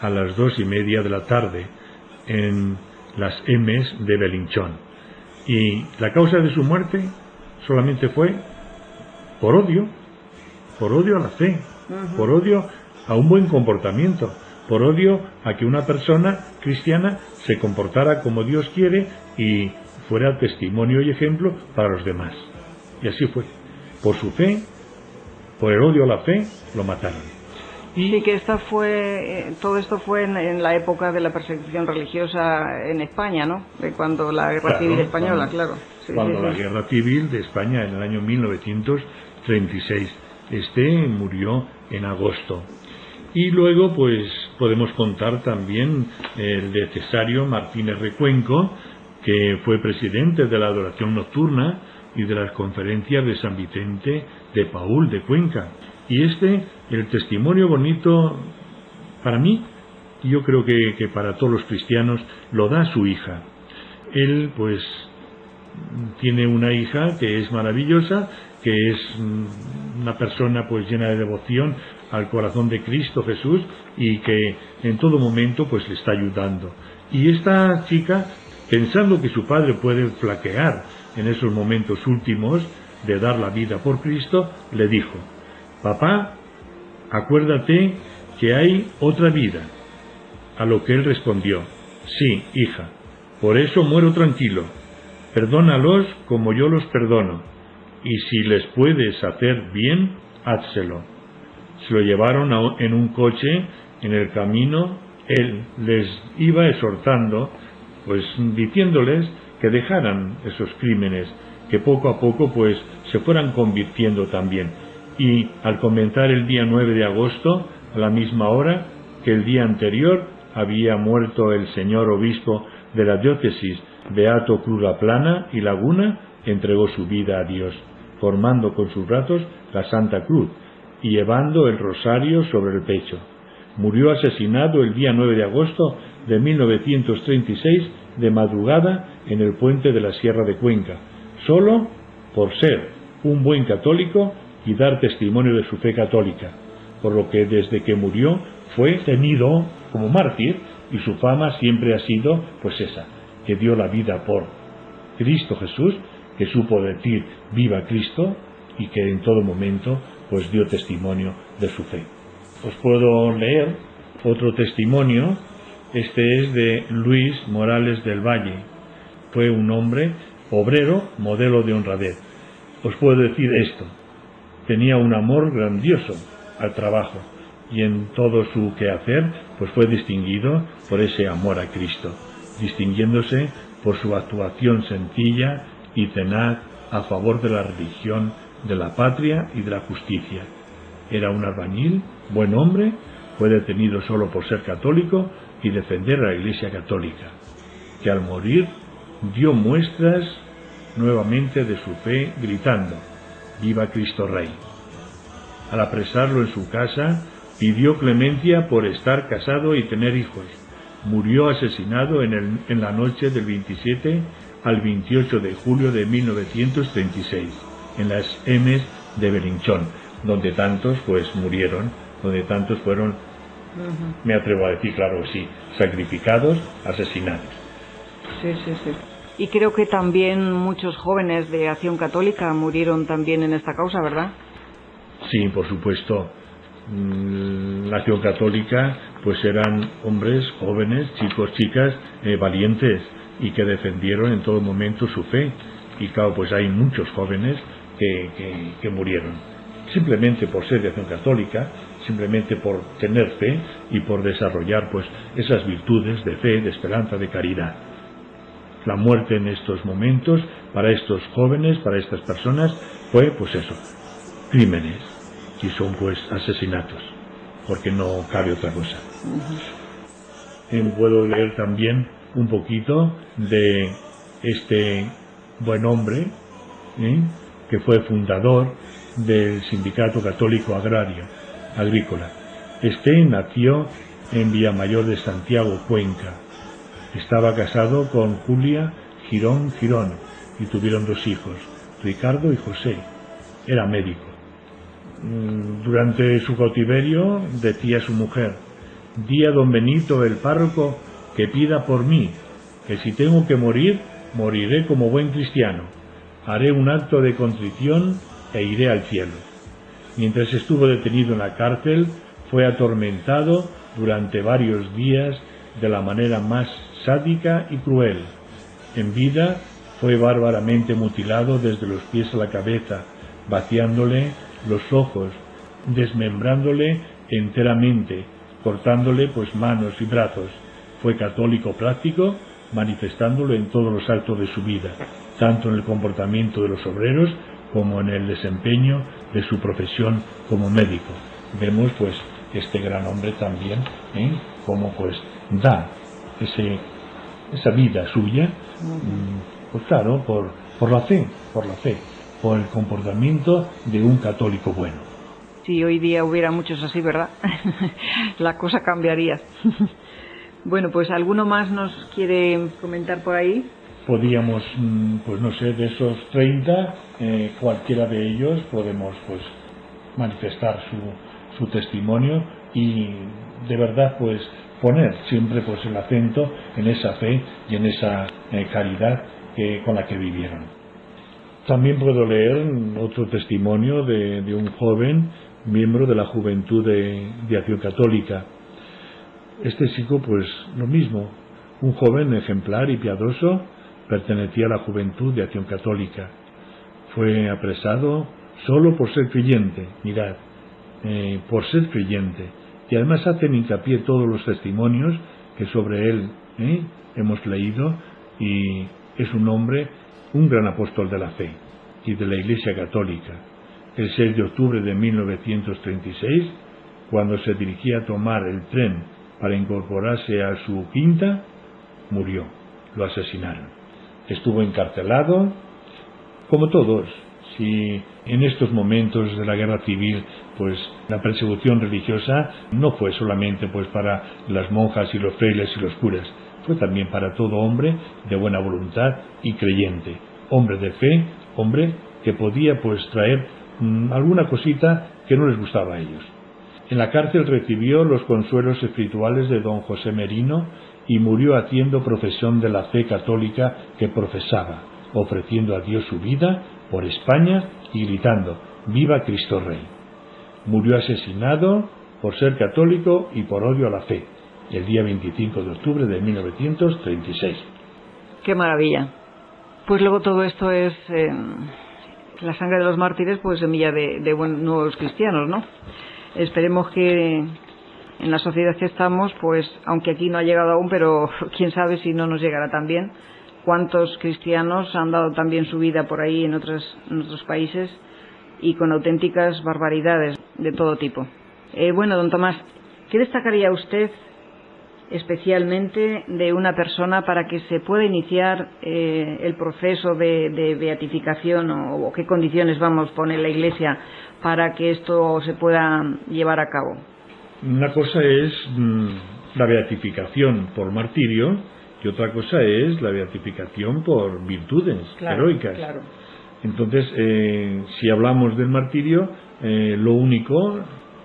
a las dos y media de la tarde en las M's de Belinchón. Y la causa de su muerte solamente fue por odio, por odio a la fe, por odio a un buen comportamiento, por odio a que una persona cristiana se comportara como Dios quiere y fuera testimonio y ejemplo para los demás. Y así fue. Por su fe, por el odio a la fe, lo mataron. Y que esta fue, eh, todo esto fue en, la época de la persecución religiosa en España, ¿no? De cuando la guerra civil española, claro. cuando la guerra civil de España en el año 1936. Este murió en agosto. Y luego, pues, podemos contar también el de Cesario Martínez Recuenco, que fue presidente de la adoración nocturna y de las conferencias de San Vicente de Paul de Cuenca. Y este, el testimonio bonito, para mí, yo creo que, que para todos los cristianos, lo da su hija. Él, pues, tiene una hija que es maravillosa, que es mm, una persona pues llena de devoción al corazón de Cristo Jesús y que en todo momento pues le está ayudando. Y esta chica, pensando que su padre puede flaquear en esos momentos últimos de dar la vida por Cristo, le dijo, Papá, acuérdate que hay otra vida A lo que él respondió, Sí, hija, por eso muero tranquilo. Perdónalos como yo los perdono, y si les puedes hacer bien, házselo. Se lo llevaron en un coche, en el camino, él les iba exhortando, pues diciéndoles que dejaran esos crímenes, que poco a poco pues se fueran convirtiendo también. Y al comenzar el día 9 de agosto, a la misma hora que el día anterior, había muerto el señor obispo de la diócesis, Beato Plana y Laguna, entregó su vida a Dios, formando con sus brazos la Santa Cruz y llevando el rosario sobre el pecho. Murió asesinado el día 9 de agosto de 1936 de madrugada en el puente de la Sierra de Cuenca, solo por ser un buen católico y dar testimonio de su fe católica, por lo que desde que murió fue tenido como mártir y su fama siempre ha sido pues esa, que dio la vida por Cristo Jesús, que supo decir viva Cristo y que en todo momento pues dio testimonio de su fe. Os puedo leer otro testimonio, este es de Luis Morales del Valle. Fue un hombre obrero, modelo de honradez. Os puedo decir esto, tenía un amor grandioso al trabajo y en todo su quehacer pues fue distinguido por ese amor a Cristo, distinguiéndose por su actuación sencilla y tenaz a favor de la religión, de la patria y de la justicia. Era un albañil, buen hombre, fue detenido solo por ser católico y defender a la Iglesia católica, que al morir dio muestras nuevamente de su fe gritando, Viva Cristo Rey. Al apresarlo en su casa, pidió clemencia por estar casado y tener hijos. Murió asesinado en, la noche del 27 al 28 de julio de 1936, en las M's de Belinchón, donde tantos pues murieron, donde tantos fueron, me atrevo a decir, claro, sí, sacrificados, asesinados. Sí, sí, sí. Y creo que también muchos jóvenes de Acción Católica murieron también en esta causa, ¿verdad? Sí, por supuesto. Mm, la Acción Católica pues eran hombres jóvenes, chicos, chicas, eh, valientes y que defendieron en todo momento su fe. Y claro, pues hay muchos jóvenes que, que murieron. Simplemente por ser de Acción Católica, simplemente por tener fe y por desarrollar pues esas virtudes de fe, de esperanza, de caridad. La muerte en estos momentos, para estos jóvenes, para estas personas, fue pues eso, crímenes, y son pues asesinatos, porque no cabe otra cosa. puedo leer también un poquito de este buen hombre, ¿eh? que fue fundador del Sindicato Católico Agrario, Agrícola. Este nació en Villamayor de Santiago, Cuenca, estaba casado con Julia Girón Girón y tuvieron dos hijos, Ricardo y José. Era médico. Mm, durante su cautiverio decía su mujer, di a don Benito el párroco que pida por mí, que si tengo que morir, moriré como buen cristiano. Haré un acto de contrición e iré al cielo. Mientras estuvo detenido en la cárcel, fue atormentado durante varios días de la manera más sádica y cruel. En vida fue bárbaramente mutilado desde los pies a la cabeza, vaciándole los ojos, desmembrándole enteramente, cortándole pues manos y brazos. Fue católico práctico, manifestándolo en todos los actos de su vida, tanto en el comportamiento de los obreros como en el desempeño de su profesión como médico. Vemos pues este gran hombre también, ¿eh? como pues da ese, esa vida suya, mm, pues claro, por, por la fe, por la fe, por el comportamiento de un católico bueno. Si hoy día hubiera muchos así, ¿verdad? [laughs] la cosa cambiaría. [laughs] bueno, pues alguno más nos quiere comentar por ahí. Podíamos, mm, pues no sé, de esos 30, eh, cualquiera de ellos podemos pues manifestar su, su testimonio y de verdad pues poner siempre pues el acento en esa fe y en esa eh, caridad con la que vivieron. También puedo leer otro testimonio de, un joven miembro de la Juventud de, Acción Católica. Este chico, pues lo mismo, un joven ejemplar y piadoso, pertenecía a la juventud de Acción Católica. Fue apresado solo por ser creyente, mirad, eh, por ser creyente. Y además hacen hincapié todos los testimonios que sobre él ¿eh? hemos leído y es un hombre, un gran apóstol de la fe y de la Iglesia Católica. El 6 de octubre de 1936, cuando se dirigía a tomar el tren para incorporarse a su quinta, murió, lo asesinaron. Estuvo encarcelado, como todos, si en estos momentos de la guerra civil pues la persecución religiosa no fue solamente pues para las monjas y los frailes y los curas, fue también para todo hombre de buena voluntad y creyente, hombre de fe, hombre que podía pues traer mm, alguna cosita que no les gustaba a ellos. En la cárcel recibió los consuelos espirituales de don José Merino y murió haciendo profesión de la fe católica que profesaba, ofreciendo a Dios su vida por España y gritando Viva Cristo Rey. Murió asesinado por ser católico y por odio a la fe, el día 25 de octubre de 1936. Qué maravilla. Pues luego todo esto es eh, la sangre de los mártires, pues semilla de, de nuevos cristianos, ¿no? Esperemos que en la sociedad que estamos, pues aunque aquí no ha llegado aún, pero [laughs] quién sabe si no nos llegará también, cuántos cristianos han dado también su vida por ahí en otros, en otros países y con auténticas barbaridades de todo tipo. Eh, bueno, don Tomás, ¿qué destacaría usted especialmente de una persona para que se pueda iniciar eh, el proceso de, beatificación o, qué condiciones vamos a poner la Iglesia para que esto se pueda llevar a cabo? Una cosa es mm, la beatificación por martirio y otra cosa es la beatificación por virtudes heroicas. Entonces, eh, si hablamos del martirio, eh, lo único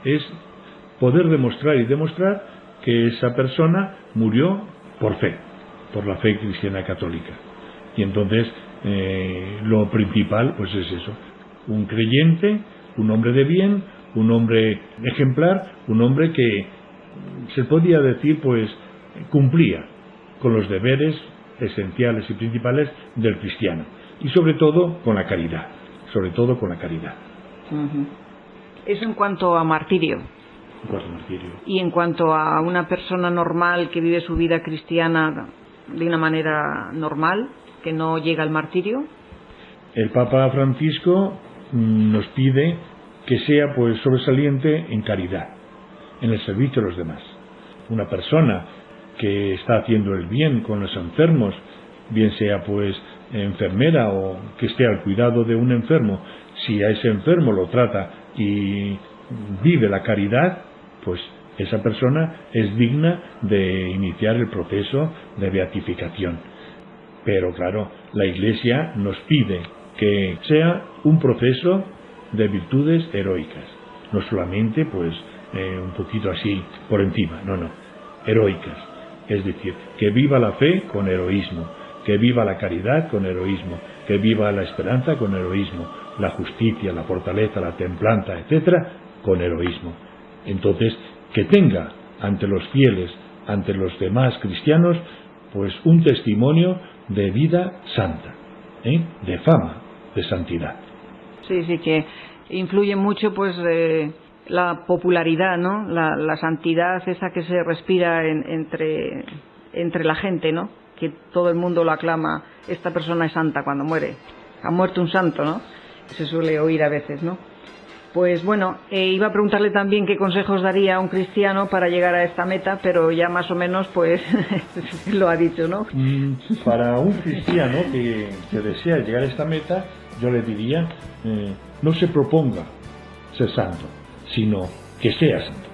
es poder demostrar y demostrar que esa persona murió por fe, por la fe cristiana católica. Y entonces, eh, lo principal, pues es eso, un creyente, un hombre de bien, un hombre ejemplar, un hombre que se podía decir, pues, cumplía con los deberes esenciales y principales del cristiano. Y sobre todo con la caridad, sobre todo con la caridad. Eso en cuanto a martirio. En cuanto a martirio. Y en cuanto a una persona normal que vive su vida cristiana de una manera normal, que no llega al martirio. El Papa Francisco mm, nos pide que sea pues sobresaliente en caridad, en el servicio a los demás. Una persona que está haciendo el bien con los enfermos, bien sea pues enfermera o que esté al cuidado de un enfermo, si a ese enfermo lo trata y vive la caridad, pues esa persona es digna de iniciar el proceso de beatificación. Pero claro, la Iglesia nos pide que sea un proceso de virtudes heroicas, no solamente pues eh, un poquito así por encima, no, no, heroicas es decir, que viva la fe con heroísmo, que viva la caridad con heroísmo, que viva la esperanza con heroísmo, la justicia, la fortaleza, la templanza, etcétera, con heroísmo. Entonces, que tenga ante los fieles, ante los demás cristianos, pues un testimonio de vida santa, ¿eh? de fama, de santidad. Sí, sí, que influye mucho, pues, la popularidad, ¿no? La, santidad esa que se respira entre, entre la gente, ¿no? Que todo el mundo lo aclama, esta persona es santa cuando muere. Ha muerto un santo, ¿no? Se suele oír a veces, ¿no? Pues bueno, eh, iba a preguntarle también qué consejos daría a un cristiano para llegar a esta meta, pero ya más o menos pues [laughs] lo ha dicho, ¿no? Mm, para un cristiano que, desea llegar a esta meta, yo le diría, eh, no se proponga ser santo, sino que sea santo.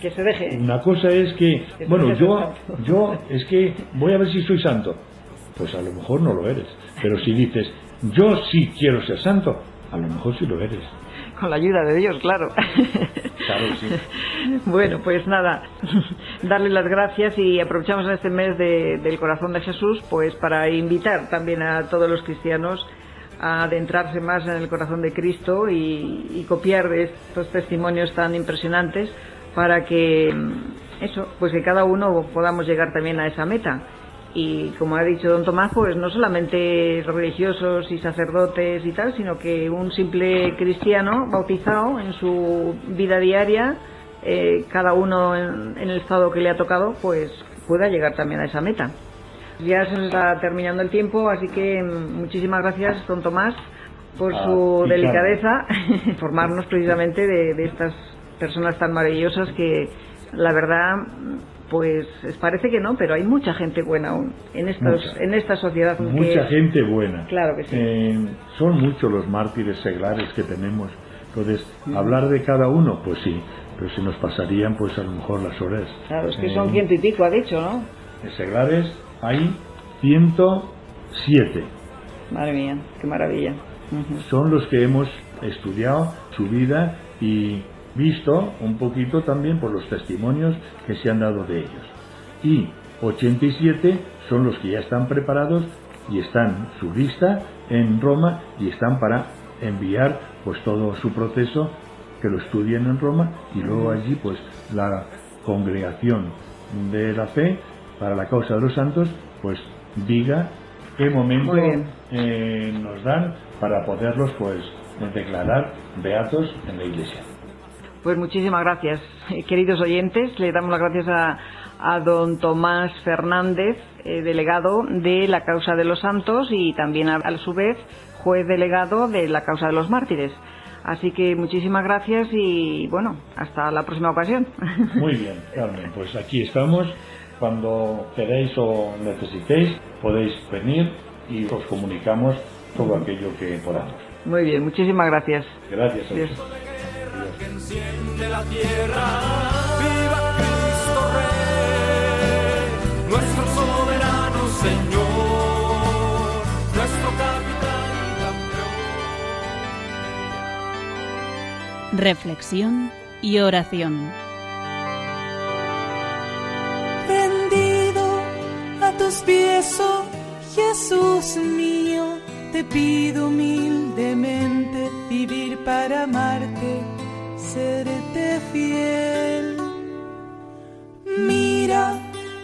Que se deje. Una cosa es que, bueno, yo, yo es que voy a ver si soy santo. Pues a lo mejor no lo eres. Pero si dices, yo sí quiero ser santo, a lo mejor sí lo eres. Con la ayuda de Dios, claro. Claro, sí. [laughs] Bueno, pues nada, darle las gracias y aprovechamos en este mes del corazón de Jesús, pues para invitar también a todos los cristianos adentrarse más en el corazón de Cristo y, copiar estos testimonios tan impresionantes para que eso, pues que cada uno podamos llegar también a esa meta. Y como ha dicho don Tomás, pues no solamente religiosos y sacerdotes y tal, sino que un simple cristiano bautizado en su vida diaria, eh, cada uno en, el estado que le ha tocado, pues pueda llegar también a esa meta. Ya se nos está terminando el tiempo, así que mm, muchísimas gracias, don Tomás, por ah, su delicadeza, [laughs] informarnos precisamente de estas personas tan maravillosas que la verdad pues parece que no, pero hay mucha gente buena aún en estos, en esta sociedad. Mucha gente buena. Claro que sí. Eh, son muchos los mártires seglares que tenemos. Entonces, hablar de cada uno, pues sí, pero si nos pasarían, pues a lo mejor las horas. Claro, es que son eh, ciento y pico, ha dicho, ¿no? De seglares hay 107. Madre mía, qué maravilla. Son los que hemos estudiado su vida y visto un poquito también por los testimonios que se han dado de ellos. Y 87 son los que ya están preparados y están su lista en Roma y están para enviar pues todo su proceso que lo estudien en Roma y luego allí pues la congregación de la fe para la causa de los santos pues diga qué momento eh, nos dan para poderlos pues declarar beatos en la iglesia. Pues muchísimas gracias, eh, queridos oyentes. Le damos las gracias a, don Tomás Fernández, eh, delegado de la causa de los santos y también a, su vez juez delegado de la causa de los mártires. Así que muchísimas gracias y bueno, hasta la próxima ocasión. Muy bien, Carmen, pues aquí estamos. Cuando queréis o necesitéis, podéis venir y os comunicamos todo aquello que podamos. Muy bien, muchísimas gracias. Gracias a que enciende la tierra. Jesús mío, te pido humildemente vivir para amarte serte fiel. Mira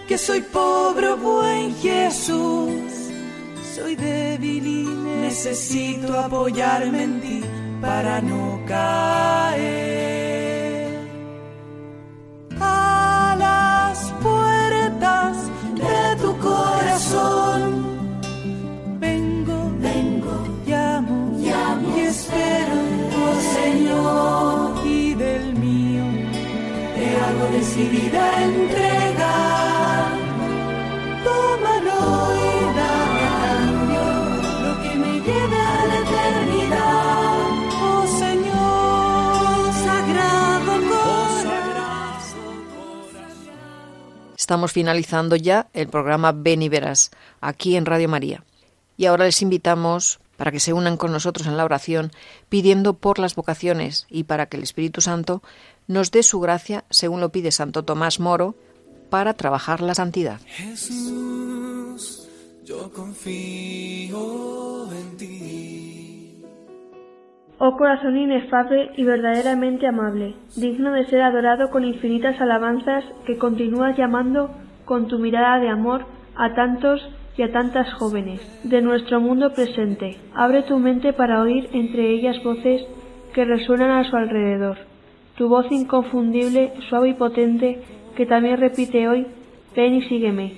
que soy pobre, buen Jesús. Soy débil y necesito apoyarme en ti para no caer. Estamos finalizando ya el programa Ven y Verás, aquí en Radio María. Y ahora les invitamos para que se unan con nosotros en la oración, pidiendo por las vocaciones y para que el Espíritu Santo nos dé su gracia, según lo pide Santo Tomás Moro, para trabajar la santidad. Jesús, yo confío en ti. Oh corazón inefable y verdaderamente amable, digno de ser adorado con infinitas alabanzas que continúas llamando con tu mirada de amor a tantos y a tantas jóvenes de nuestro mundo presente. Abre tu mente para oír entre ellas voces que resuenan a su alrededor tu voz inconfundible, suave y potente, que también repite hoy, ven y sígueme.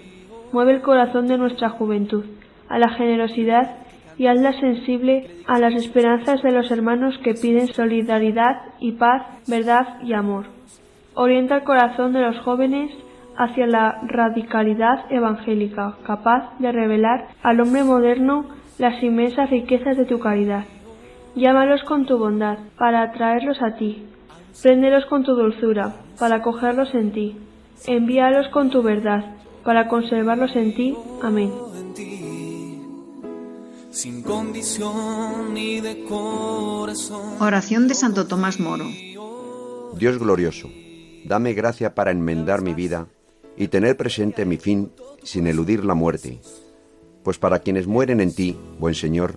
Mueve el corazón de nuestra juventud, a la generosidad y hazla sensible a las esperanzas de los hermanos que piden solidaridad y paz, verdad y amor. Orienta el corazón de los jóvenes hacia la radicalidad evangélica, capaz de revelar al hombre moderno las inmensas riquezas de tu caridad. Llámalos con tu bondad, para atraerlos a ti, Préndelos con tu dulzura, para cogerlos en ti. Envíalos con tu verdad, para conservarlos en ti. Amén. Oración de Santo Tomás Moro. Dios glorioso, dame gracia para enmendar mi vida y tener presente mi fin sin eludir la muerte. Pues para quienes mueren en ti, buen Señor,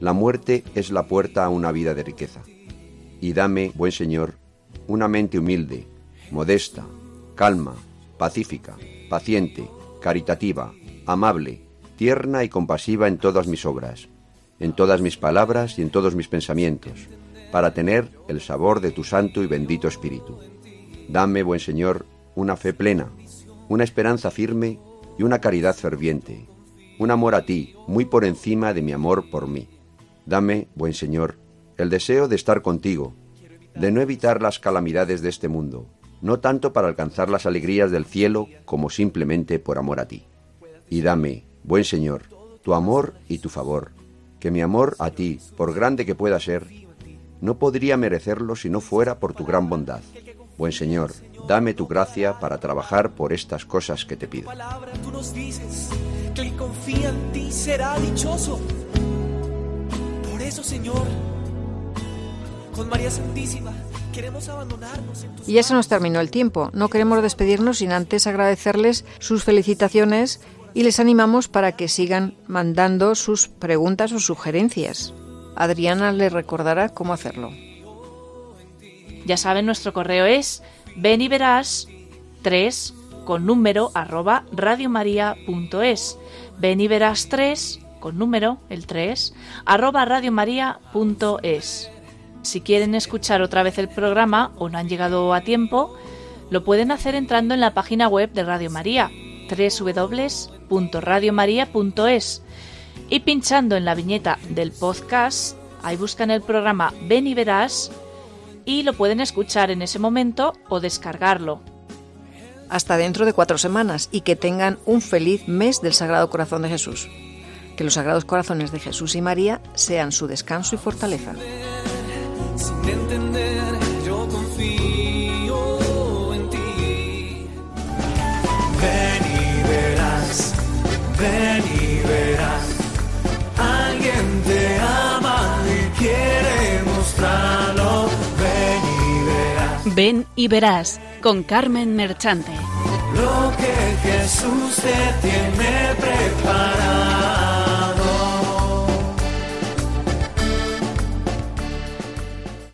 la muerte es la puerta a una vida de riqueza. Y dame, buen Señor, una mente humilde, modesta, calma, pacífica, paciente, caritativa, amable, tierna y compasiva en todas mis obras, en todas mis palabras y en todos mis pensamientos, para tener el sabor de tu santo y bendito Espíritu. Dame, buen Señor, una fe plena, una esperanza firme y una caridad ferviente, un amor a ti muy por encima de mi amor por mí. Dame, buen Señor, el deseo de estar contigo, de no evitar las calamidades de este mundo, no tanto para alcanzar las alegrías del cielo como simplemente por amor a ti. Y dame, buen Señor, tu amor y tu favor, que mi amor a ti, por grande que pueda ser, no podría merecerlo si no fuera por tu gran bondad. Buen Señor, dame tu gracia para trabajar por estas cosas que te pido. Tú dices que en ti será dichoso. Por eso, Señor, con María Santísima queremos abandonarnos en tus Y ya se nos terminó el tiempo. No queremos despedirnos sin antes agradecerles sus felicitaciones y les animamos para que sigan mandando sus preguntas o sugerencias. Adriana les recordará cómo hacerlo. Ya saben, nuestro correo es ven y verás 3 con número arroba radiomaria.es. Ven y verás 3 con número, el 3, arroba radiomaria.es. Si quieren escuchar otra vez el programa o no han llegado a tiempo, lo pueden hacer entrando en la página web de Radio María, www.radiomaria.es, y pinchando en la viñeta del podcast, ahí buscan el programa Ven y Verás y lo pueden escuchar en ese momento o descargarlo. Hasta dentro de cuatro semanas y que tengan un feliz mes del Sagrado Corazón de Jesús. Que los Sagrados Corazones de Jesús y María sean su descanso y fortaleza. Sin entender, yo confío en ti. Ven y verás, ven y verás. Alguien te ama y quiere mostrarlo. Ven y verás Ven y verás con Carmen Merchante. lo que Jesús te tiene preparado.